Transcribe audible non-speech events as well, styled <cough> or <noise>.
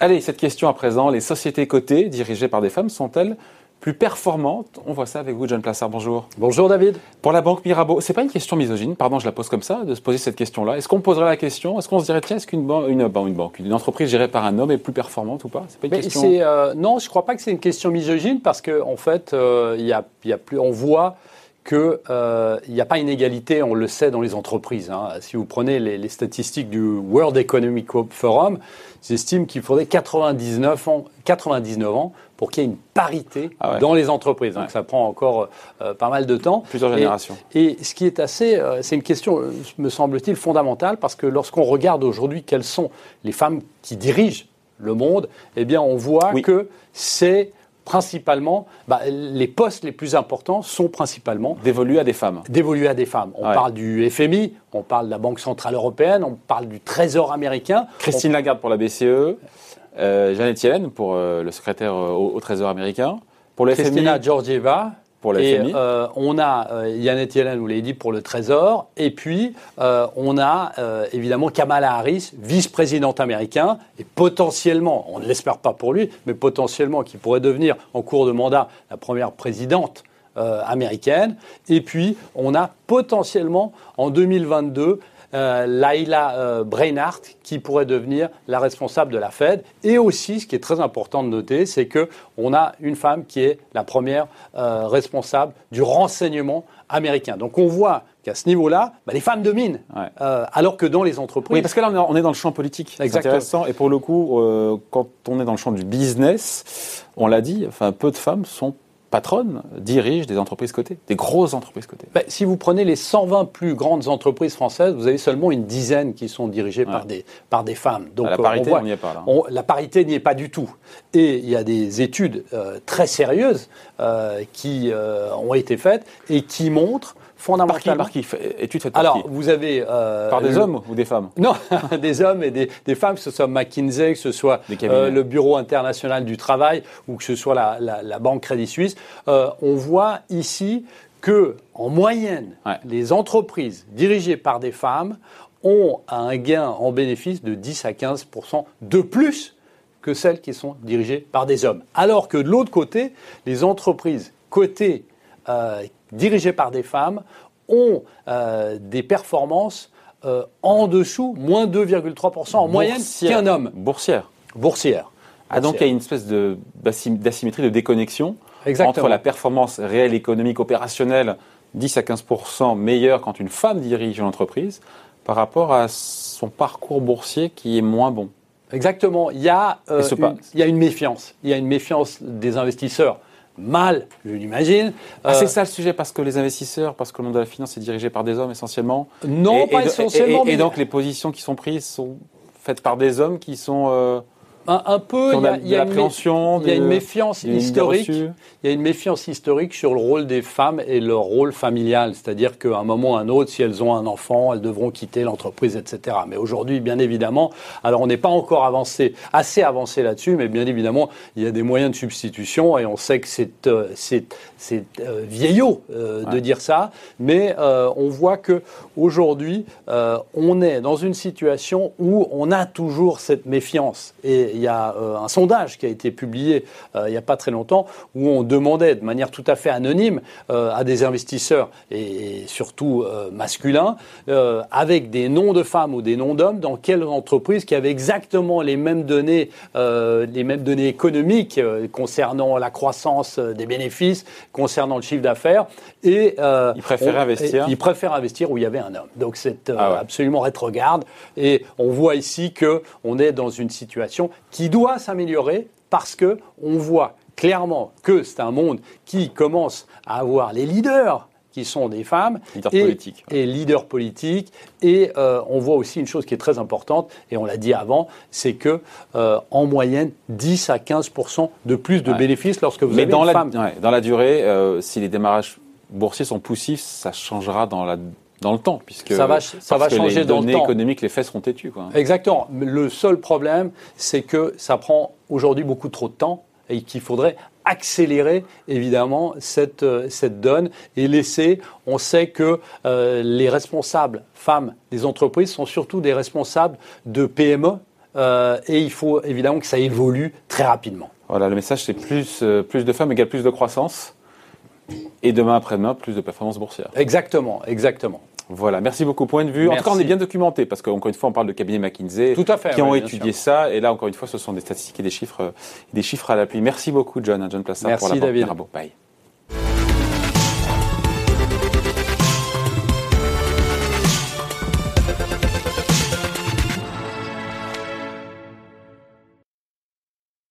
Allez, cette question à présent, les sociétés cotées dirigées par des femmes sont-elles plus performantes? On voit ça avec vous, John Plassard. Bonjour. Bonjour, David. Pour la banque Mirabeau, c'est pas une question misogyne, pardon, je la pose comme ça, de se poser cette question-là. Est-ce qu'on poserait la question? Est-ce qu'on se dirait, tiens, est-ce qu'une banque, une, une, banque, une entreprise gérée par un homme est plus performante ou pas? C'est pas une question. Euh, non, je ne crois pas que c'est une question misogyne parce qu'en en fait, euh, il y, a, y a plus, on voit qu'il euh, n'y a pas inégalité, on le sait, dans les entreprises. Hein. Si vous prenez les, statistiques du World Economic Forum, ils estiment qu'il faudrait 99 ans, 99 ans pour qu'il y ait une parité ah dans les entreprises. Donc ça prend encore euh, pas mal de temps. Plusieurs générations. Et ce qui est assez, euh, c'est une question, me semble-t-il, fondamentale parce que lorsqu'on regarde aujourd'hui quelles sont les femmes qui dirigent le monde, eh bien on voit que c'est principalement, bah, les postes les plus importants sont principalement dévolus à des femmes. Dévolus à des femmes. On parle du FMI, on parle de la Banque centrale européenne, on parle du Trésor américain. Christine Lagarde pour la BCE, euh, Janet Yellen pour euh, le secrétaire euh, au, Trésor américain, pour le Christina Georgieva et euh, on a euh, Yannette Yellen, vous l'avez dit, pour le Trésor. Et puis, euh, on a évidemment Kamala Harris, vice-présidente américain, et potentiellement, on ne l'espère pas pour lui, mais potentiellement qui pourrait devenir en cours de mandat la première présidente américaine. Et puis, on a potentiellement en 2022 euh, Laila euh, Brainard, qui pourrait devenir la responsable de la Fed. Et aussi, ce qui est très important de noter, c'est qu'on a une femme qui est la première euh, responsable du renseignement américain. Donc on voit qu'à ce niveau-là, bah, les femmes dominent, alors que dans les entreprises... Oui, parce que là, on est dans le champ politique. C'est intéressant. Et pour le coup, quand on est dans le champ du business, on l'a dit, enfin, peu de femmes sont patronne dirige des entreprises cotées, des grosses entreprises cotées. Ben, si vous prenez les 120 plus grandes entreprises françaises, vous avez seulement une dizaine qui sont dirigées par, des, par des femmes. Donc, la parité, n'y est pas là. la parité n'y est pas du tout. Et il y a des études euh, très sérieuses euh, qui euh, ont été faites et qui montrent Par qui, par qui Études faites par Alors, vous avez. Euh, par des hommes ou des femmes Non, <laughs> des hommes et des, des, femmes, que ce soit McKinsey, que ce soit euh, le Bureau international du travail ou que ce soit la, la, la Banque Crédit Suisse. Euh, on voit ici que, en moyenne, les entreprises dirigées par des femmes ont un gain en bénéfice de 10 à 15% de plus que celles qui sont dirigées par des hommes. Alors que de l'autre côté, les entreprises cotées dirigées par des femmes ont euh, des performances euh, en dessous, moins 2,3% en moyenne qu'un homme. Boursière. Boursière. Ah, donc il y a une espèce d'asymétrie, de, déconnexion entre la performance réelle économique opérationnelle 10 à 15% meilleure quand une femme dirige une entreprise par rapport à son parcours boursier qui est moins bon. Exactement. Il y, a, il y a une méfiance. Il y a une méfiance des investisseurs mal, je l'imagine. Ah, c'est euh, ça le sujet, parce que les investisseurs, parce que le monde de la finance est dirigé par des hommes essentiellement. Non, pas essentiellement. Et, donc les positions qui sont prises sont faites par des hommes qui sont... Euh, un, peu, il y a, une, méfiance historique. Il y a une méfiance historique sur le rôle des femmes et leur rôle familial. C'est-à-dire qu'à un moment ou à un autre, si elles ont un enfant, elles devront quitter l'entreprise, etc. Mais aujourd'hui, bien évidemment, alors on n'est pas encore avancé, assez avancé là-dessus, mais bien évidemment, il y a des moyens de substitution et on sait que c'est euh, euh, vieillot euh, de dire ça, mais on voit que aujourd'hui, on est dans une situation où on a toujours cette méfiance et il y a euh, un sondage qui a été publié euh, il n'y a pas très longtemps où on demandait de manière tout à fait anonyme euh, à des investisseurs et, surtout masculins avec des noms de femmes ou des noms d'hommes dans quelles entreprises qui avaient exactement les mêmes données, les mêmes données économiques concernant la croissance des bénéfices, concernant le chiffre d'affaires et ils préféraient investir. Ils préfèrent investir où il y avait un homme. Donc c'est ah absolument rétrograde et on voit ici que on est dans une situation qui doit s'améliorer parce que on voit clairement que c'est un monde qui commence à avoir les leaders qui sont des femmes leaders et, politiques. et leaders politiques. Et euh, on voit aussi une chose qui est très importante, et on l'a dit avant, c'est que euh, en moyenne 10 à 15% de plus de bénéfices lorsque vous avez dans une la, femme. dans la durée, euh, si les démarrages boursiers sont poussifs, ça changera dans la dans le temps, puisque ça va, ça va changer les dans le temps. économiques, les faits seront têtus. Quoi. Exactement. Le seul problème, c'est que ça prend aujourd'hui beaucoup trop de temps et qu'il faudrait accélérer évidemment cette, euh, cette donne et laisser, on sait que euh, les responsables femmes des entreprises sont surtout des responsables de PME euh, et il faut évidemment que ça évolue très rapidement. Voilà, le message c'est plus, plus de femmes égale plus de croissance et demain après-demain plus de performance boursière. Exactement, exactement. Voilà, merci beaucoup. Point de vue. En tout cas, on est bien documenté parce qu'encore une fois, on parle de cabinet McKinsey tout à fait, qui ont étudié ça. Et là, encore une fois, ce sont des statistiques et des chiffres, des chiffres à l'appui. Merci beaucoup, John, John Plassard, pour la David. Bye.